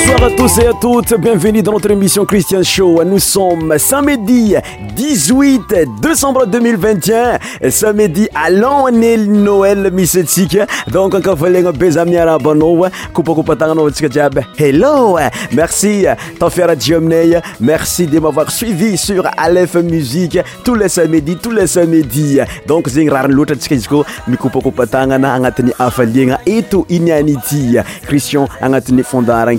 soir atous et atoutes bienvenue dans notre émission christian show nos sommes samedi 8 décembre 2021 samedi allonne noël mistsika donc kafalina bezamiaraabanao koupakoupatanaa antsika jiaby hello merci tafiaraji aminay merci de mavoir suivi sur lf musiqe tousle samedi toule samedi donc zegny rariyloatra antsika izy ko mikoupakoupatagnana agnatin'ny afaliana eto inianiti crisian anati'ny fondrn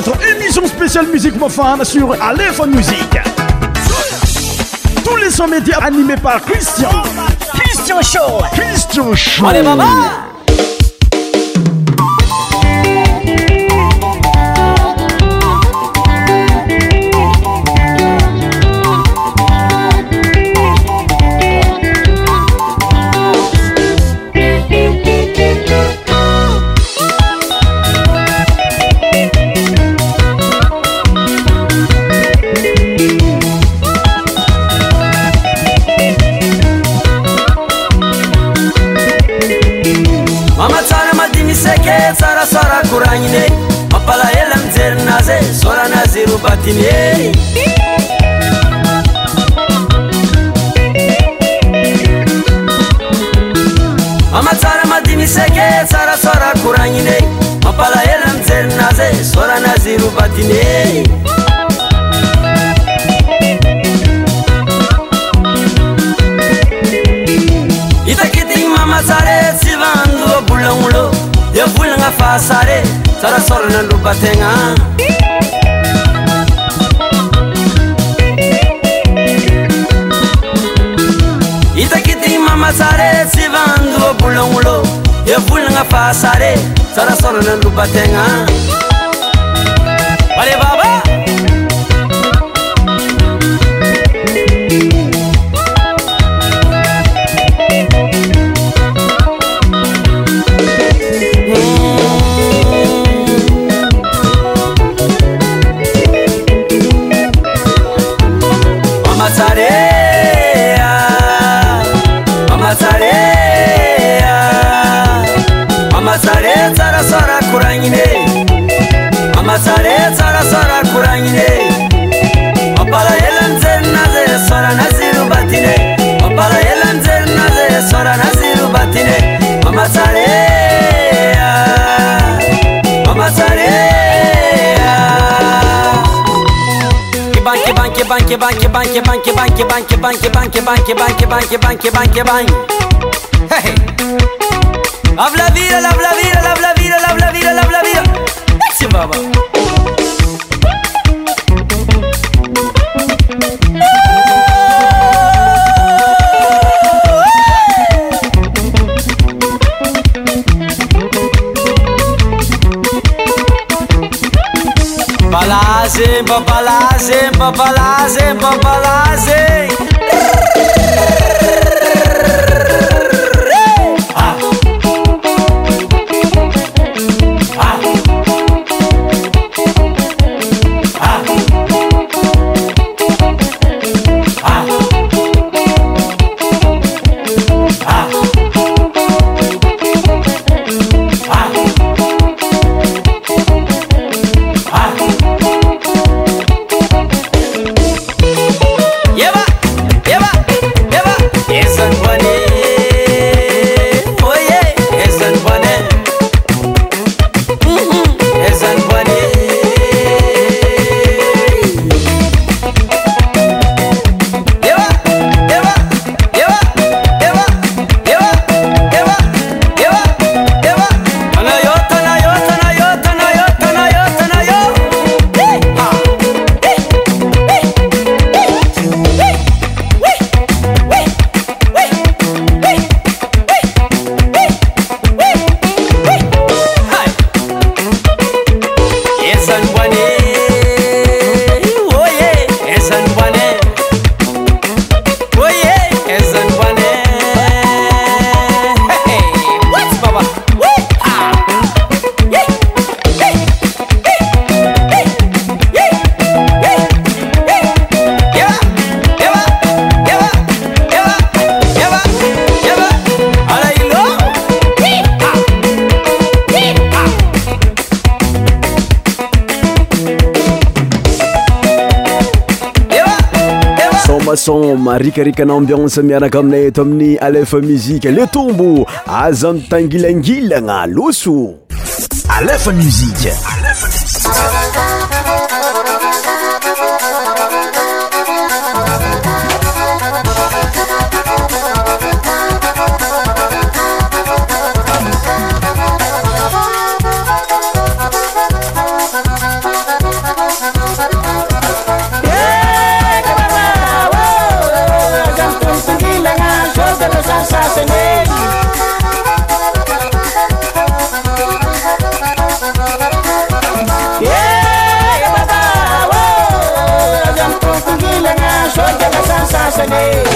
votre émission spéciale Musique mofane sur Aléphone Musique. Tous les 100 médias animés par Christian. Christian Show. Christian Show. Allez, maman! bang bang bang bang bang bang bang bang bang bang bang bang bang bang Hey Habla vida, habla vida, habla vida, habla vida, habla vida. Action, baba. papalaze papalazem papalaze somrikarikana ambianse miaraka amina eto amin'ny alefa muzike le tombo aza amitangilangilagna loso alefa musika Money.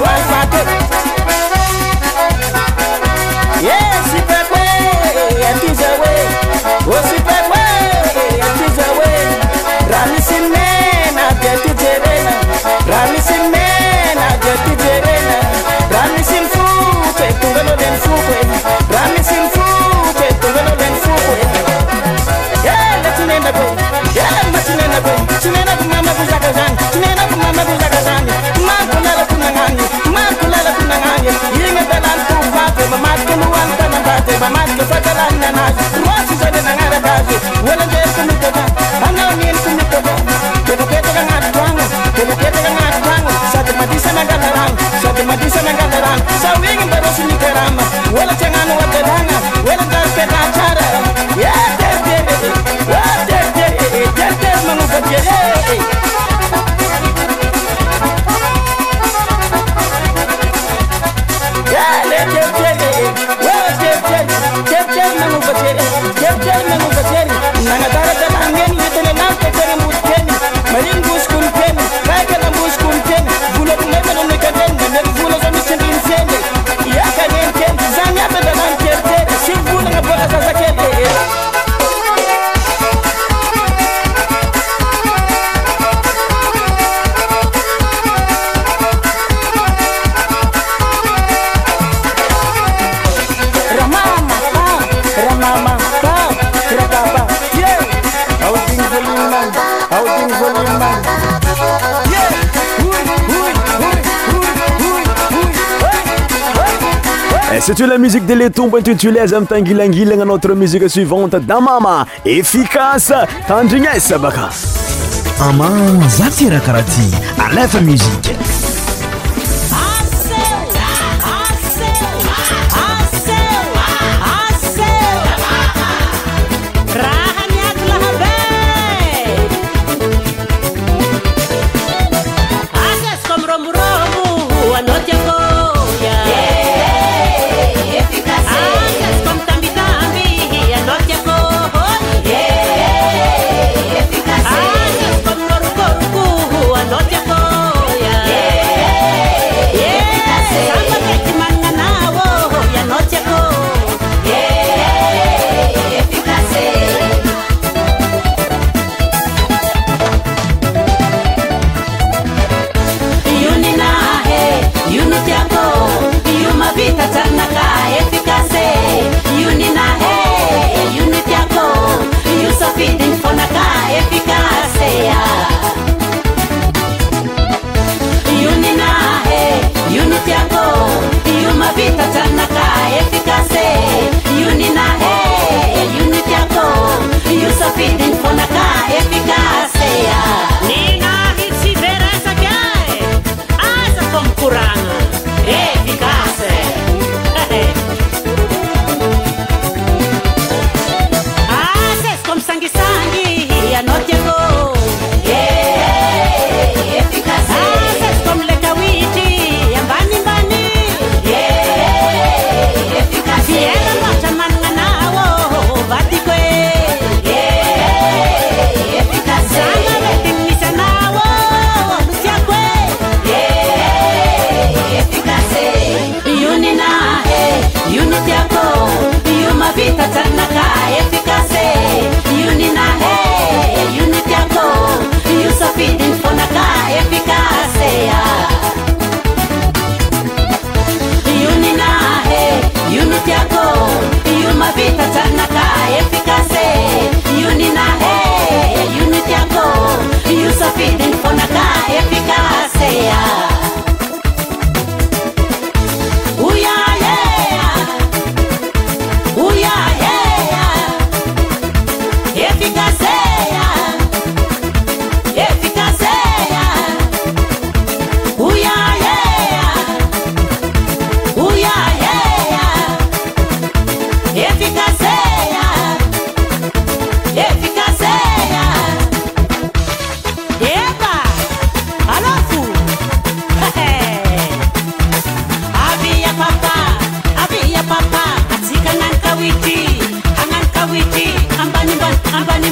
my mind, satu la musique de le tomba antituleza amitangilangilagna notre musique suivante damama efficace tandrignesa bakaf ama za tira karaha ty aleta musiqe Abana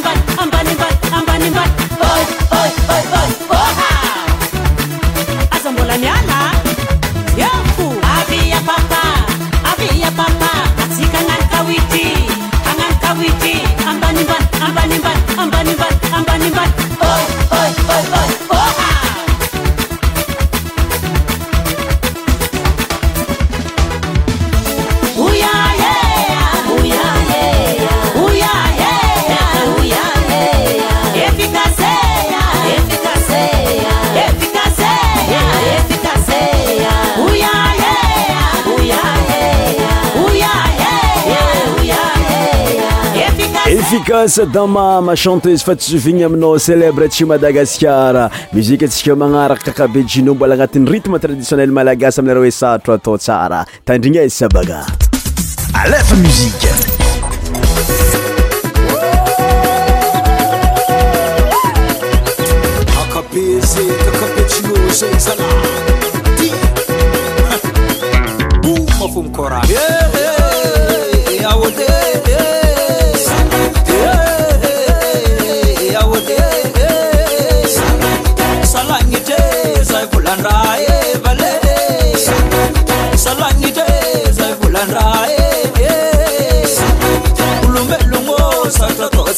sa damama chantese fa tsisovigny aminao célebre ty madagaskar muzika atsika magnaraka kakabe jino mbola agnatin'ny rythme traditionnel malagasy amiara oesatro atao tsara tandrigna izy e, sabaga aa musik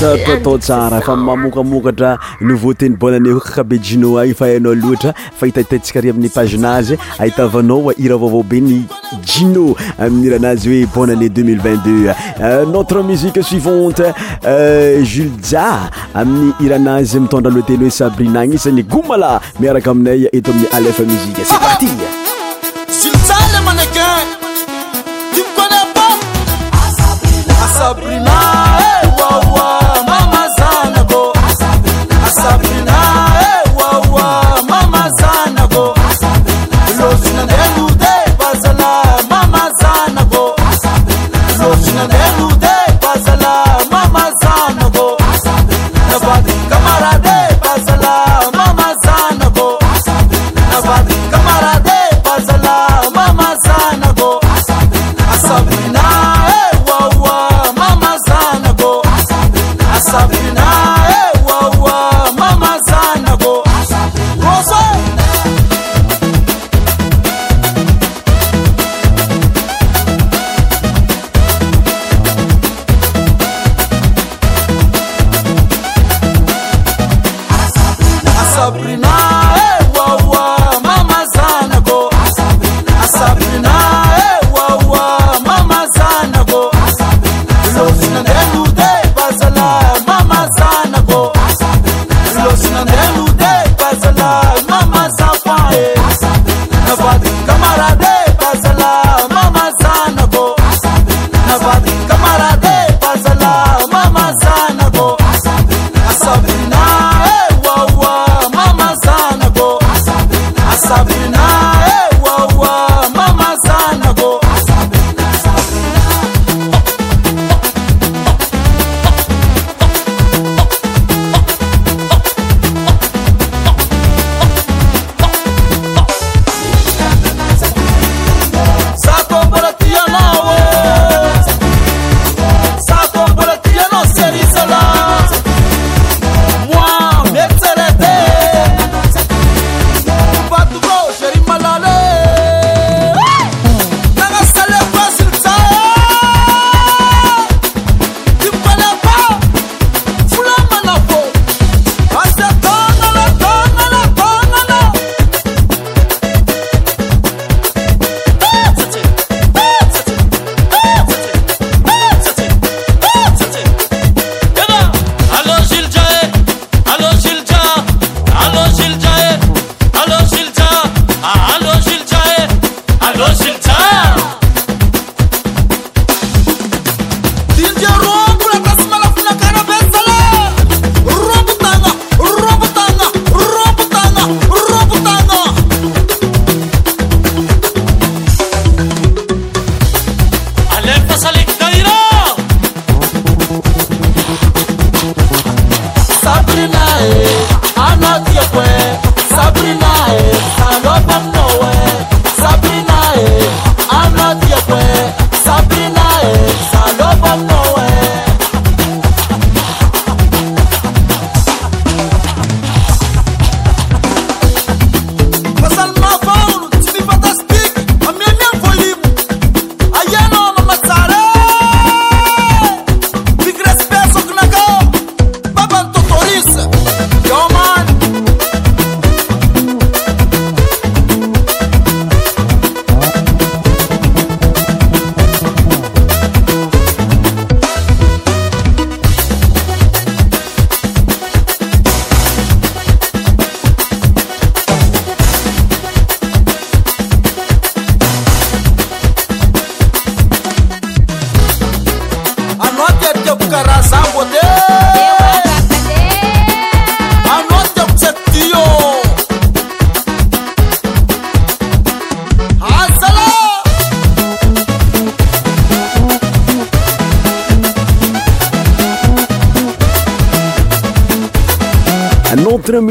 tasar fa mamokamokatra nouveau teny boneanée kkabe jino any fahaa loatr faitaitntsik ri amiy paenazy ahitnao ira vava be ny jino amiiranazy hoe bon anée 2022notre euh, musique suivante euh, julja amin'y irnazy mitondra loteny hoe sabrina n isany gomal miaraka aminayetaminy fmi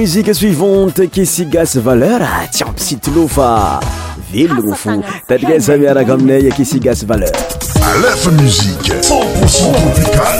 musique suivante qui valeur, tiens loufa, sigasy valera tsy ampisitilo fa velogno fo tatika samiaraka qui akesigasy valeur. Allez musique 100 tropicale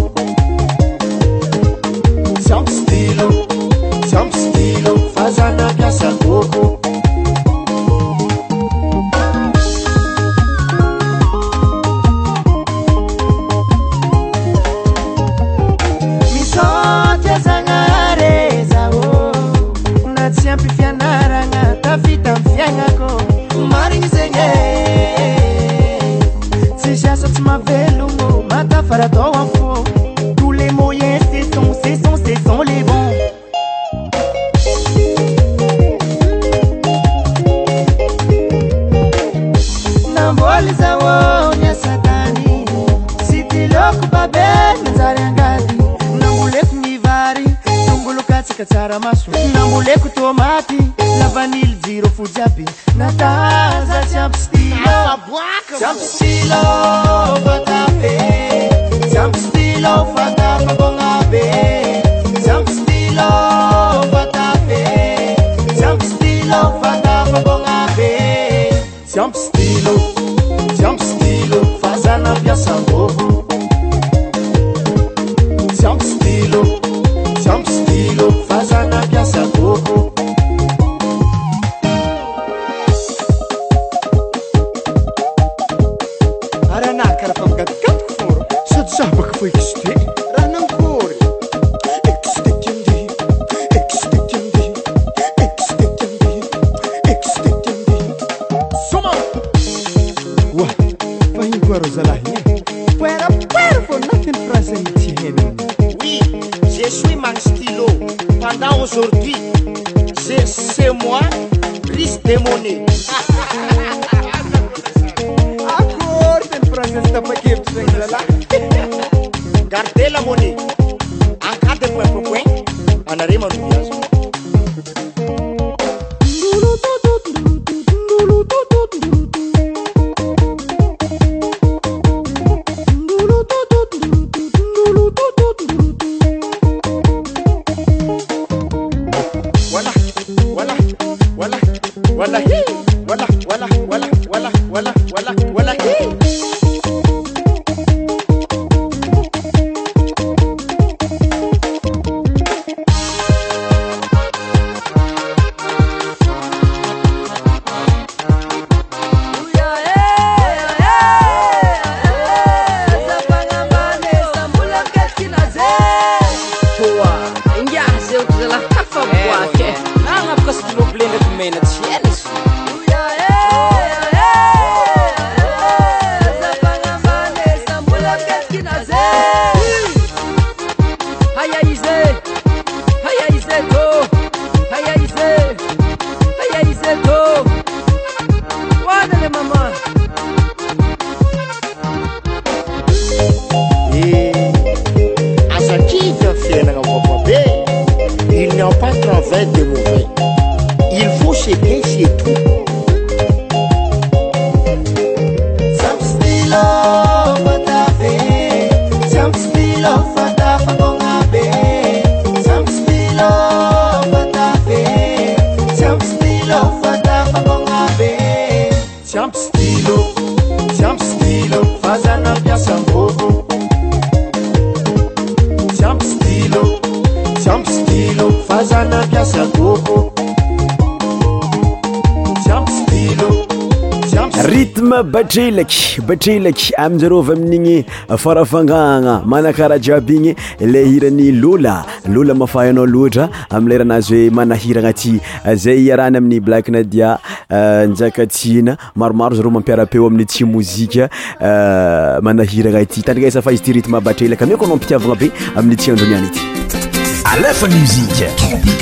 quick stick. n'en pas travers de mauvais. Il faut s'aider, chez tout. batrelaky batrelaky amizareo vy amin'igny farafangana manakaraha jiaby igny le hirany lolaolamafahaaooramaazy oemanahirna yayhny amiyaa ianakatimarmaramampiarapeamiytyarnytnriafizytremo euh, euh, nao pitiavanabe amiyty andromiany y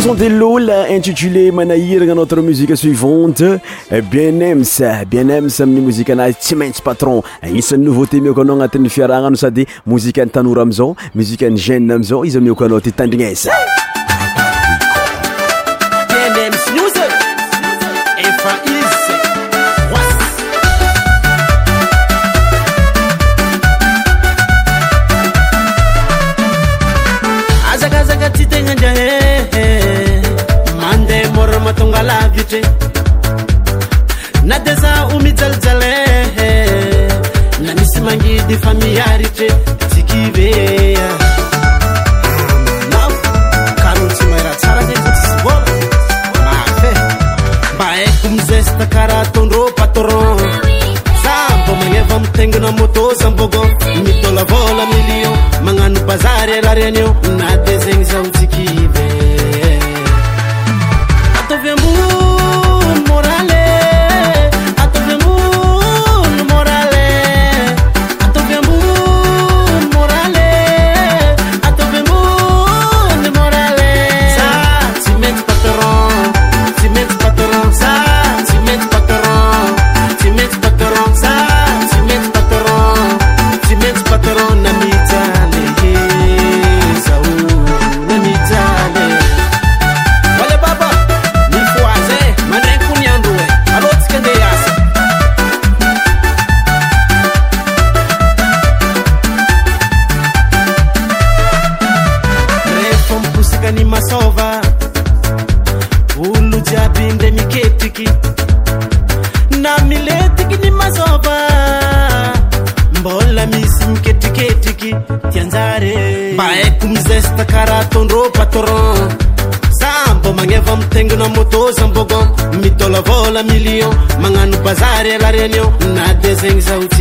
ssont de lola intitulé manahiragna notre musique suivante bienêmes bienmes ami'y mozike anazy tsy maintsy patron nisan'ny nouveauté mioko anao agnatin'ny fiarahagnano sady mozike anytanora amizao muzike any gen amzao izy mioko anao ty tandrinesa Tengo na moto sa bogo Mito la vola milyon Mga nupazari la renyo things out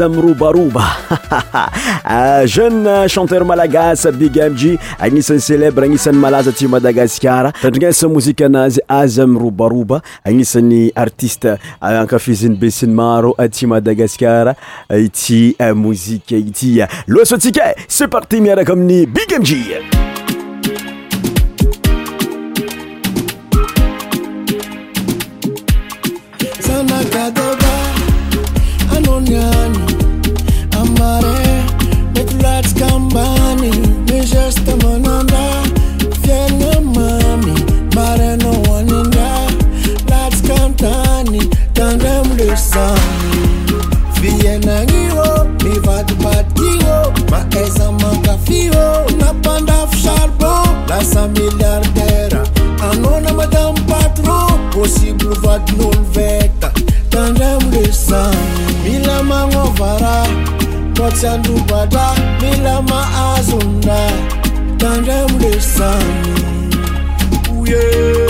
robaroba ah, jeune chanteur malagasa bigy amji agnisan'ny célebre agnisan'ny malaza ti madagaskar tandrinasa mozika anazy aza ami robaroba agnisan'ny artiste akafiziny ah, besiny maro aty ah, madagaskara ity mozika ity loastsika e se parti miaraka amin'ny bigy amji casa miliarderă Anona madame patron Posibil vad non vecta Tandrem lesa Mila ma ngovara Poți andubada Mila ma azunda Tandrem lesa Uye yeah.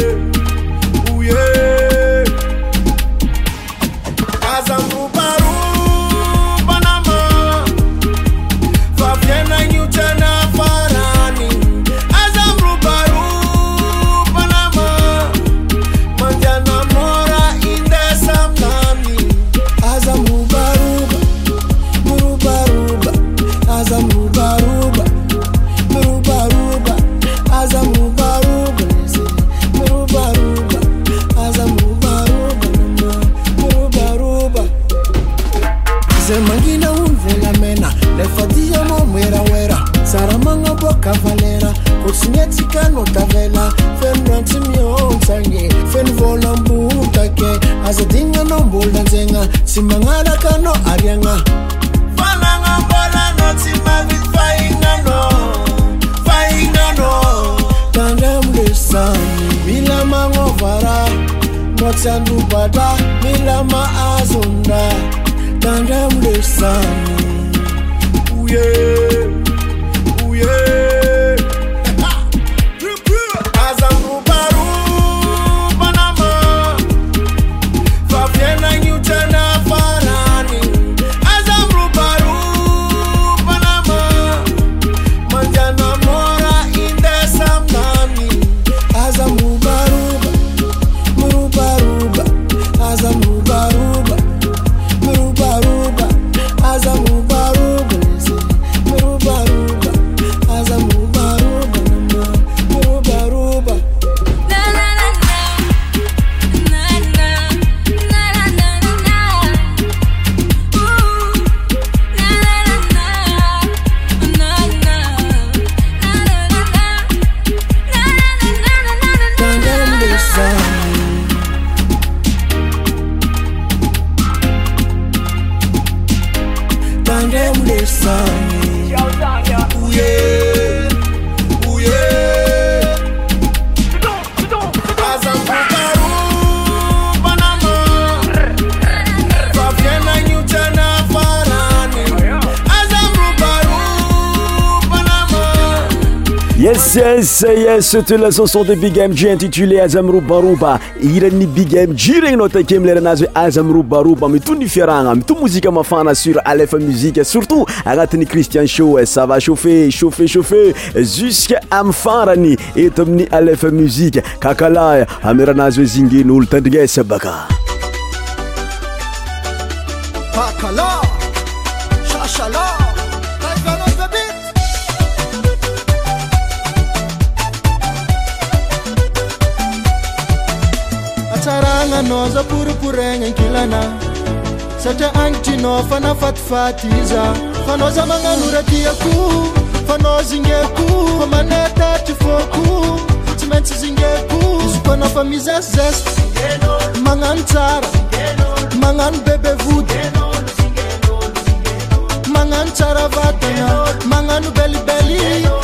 says ste la chanson de biga me ju intitulé aza amy robaroba irany bigame dju regny nao take milera anazy hoe aza amy robaroba mitonyfiarana mitoy mozike mafana sur alefa muzike surtout agnatin'ny cristian sho sava chauffeur chaufeur chaufeur jusque amifarany eto amin'ny alefa muzike kakalay amleranazy hoe zingen'olo tandrignesy abaka oraaain fanafatfa z fnao za manano ratiako fana zingekomaat fôko tsy maintsy zingekozykana fa mizz manano tsara manano bebe vody manano tsaravatana mananobelibely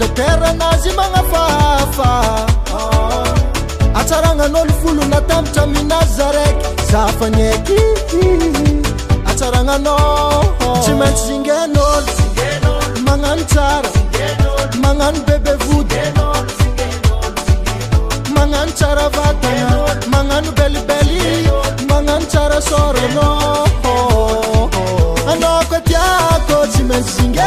aaoonamtra minazy aak afan asaraatsy maintsy zingeno manano tsara manano bebevody manano tsaravatana manano belibely mananosarasôanako iako tsy maintsy zingnô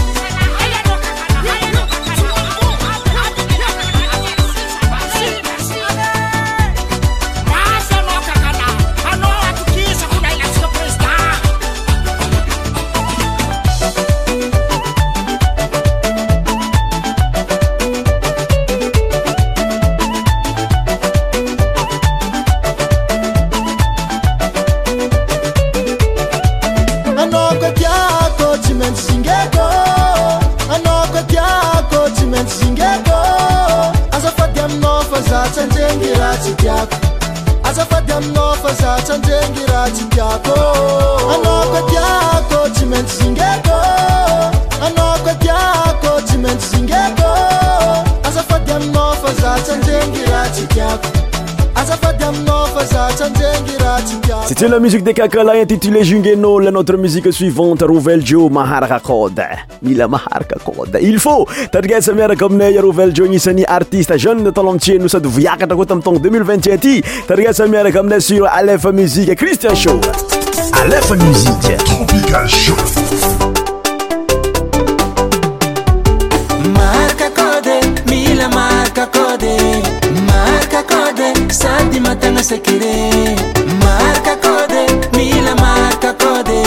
cite la musique dekakela intitulé jungeno le notre musique suivante rouveljo maharka kode nila maharka kode il faut tarigasamire komnai rouvel jo nisani artiste jeunede talomtier nou sade voyakata kôtamton 2021 aty tarigasamièra komne sur alf musiqe christian show marca kode marca kode sadi matana sekire marca kode mila marca kode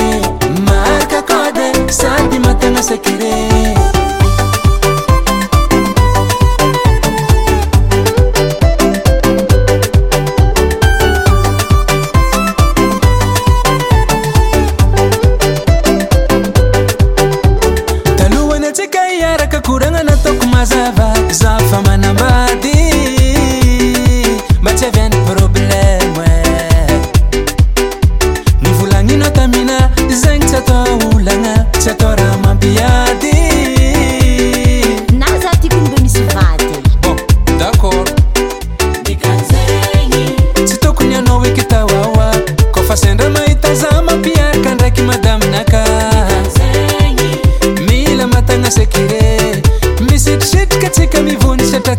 marca kode sadi matana sekire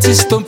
estão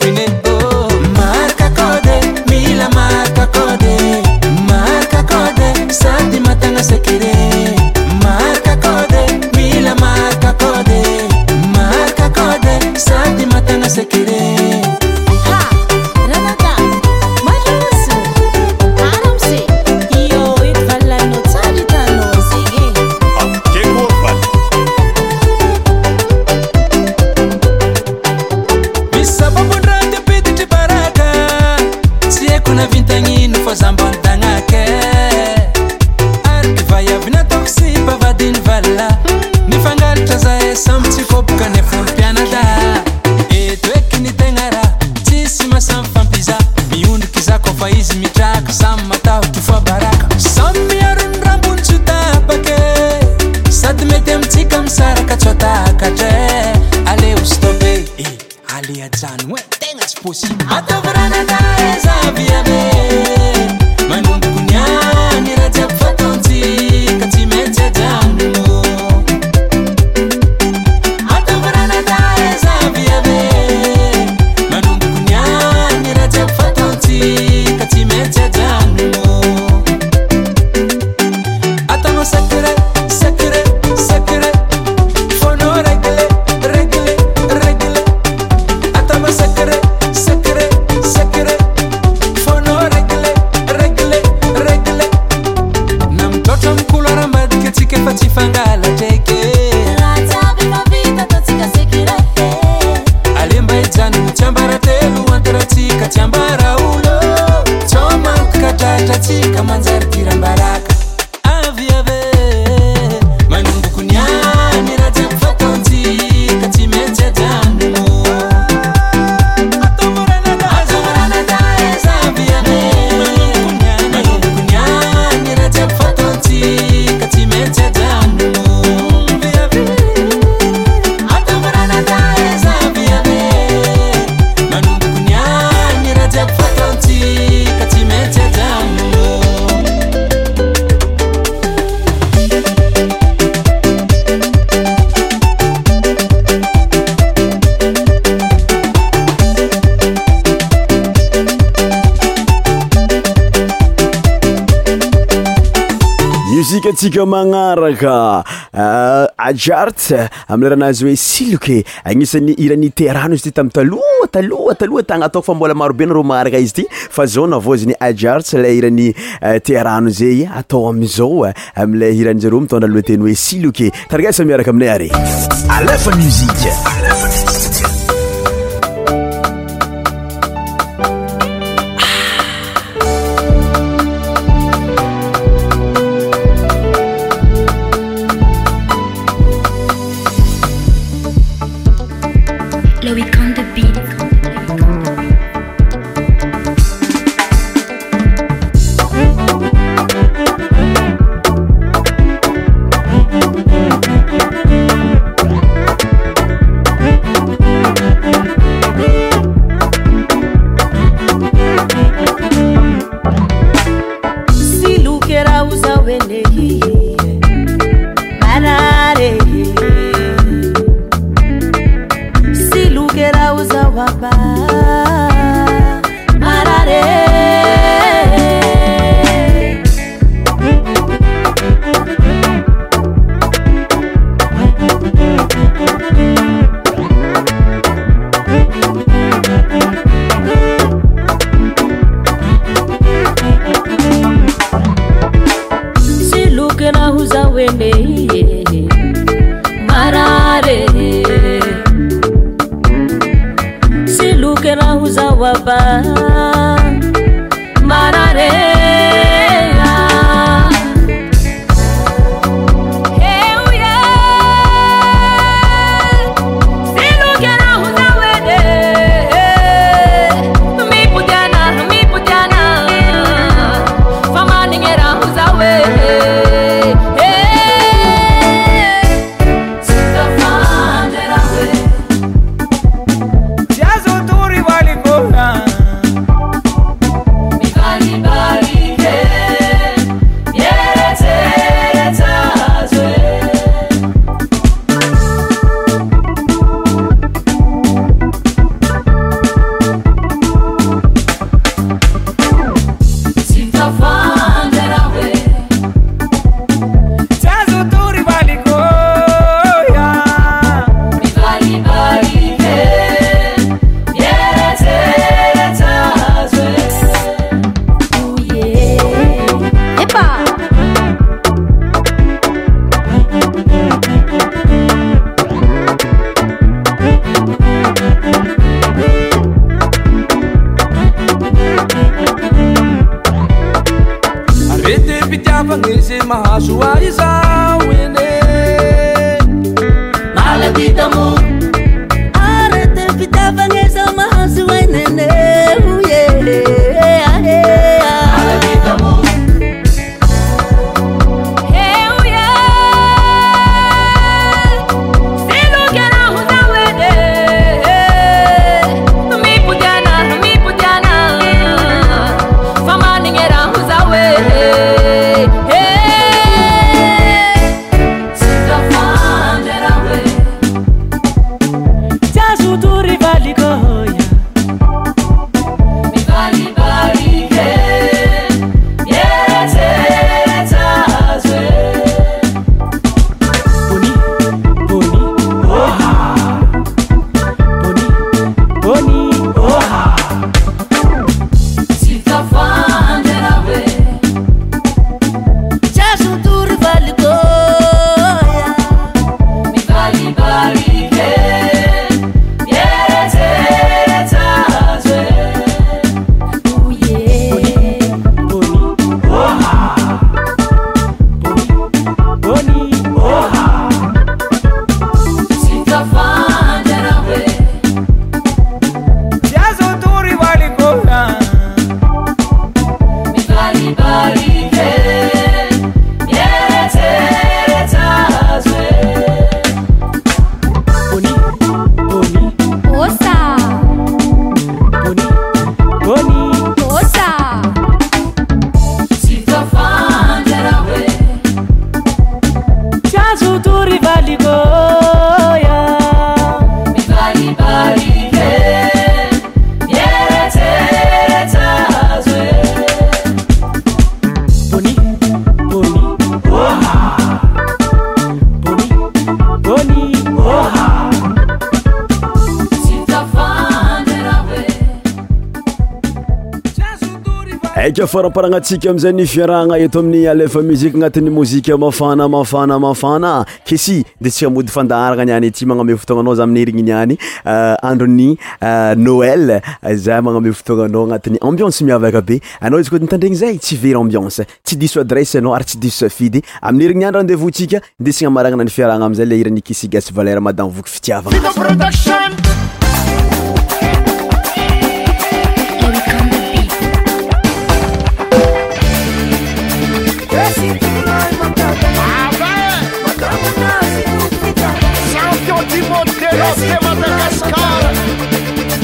ikatsika magnaraka ah, ajart amile rahanazy oe siloke agnisany irany terano izy ty tami taloa taloa taloha tagna ataokofa mbola marobe narô manaraka izy ty fa zaonavao zany ajart le iran'ny eh, tiarano zay atao amzao eh, amile iran'zareo mitondraloateny oe siloke taragasa miaraka aminay ary a faparagna tsika amzay ny fiarahgna eto amin'ny alefa muziky agnatin'ny mozika mafana mafana mafana kesy desimodyfadaranaayyneotonaoan andevonsika nesina marananany fiarahna amzay leirany kesy gasy vler madam voky fitiavagna Timothée, Madagascar,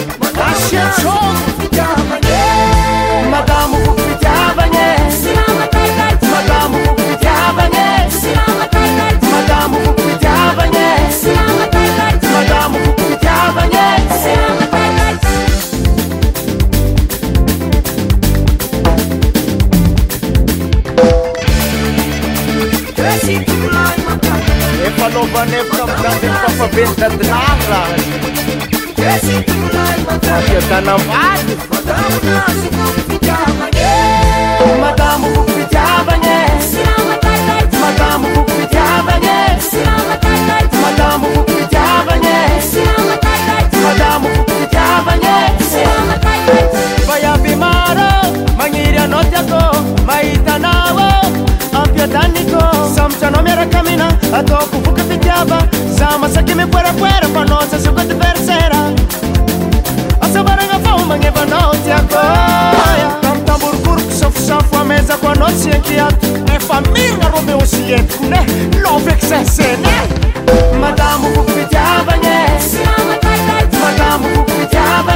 Madagascar, aamuiveaamu viveadamu vijaveadamu ivaefayabimaro mangiryanotyako maitanavo ampiadaniko samjanomiarakamina atoku zamasakeme kueraguera fanosa sekodeversera asobaraga fao manevanotakoaamtaborokoroko safosafo ameza koanotankea efamernalobeosiletikone noveksesenemadamookeiavaeo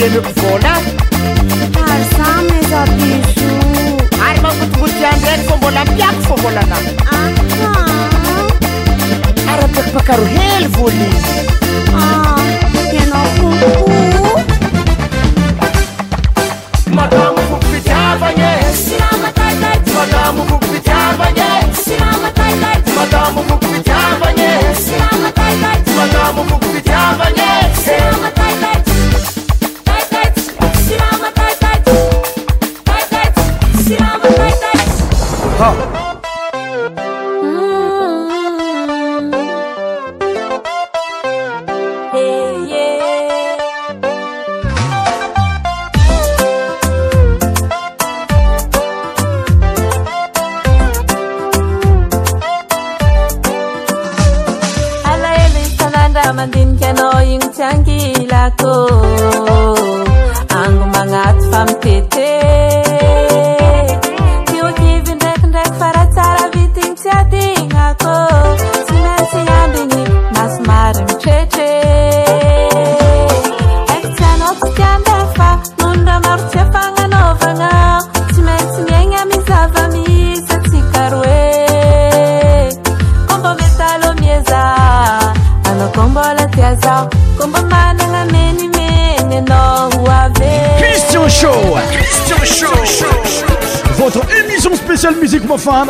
Before now.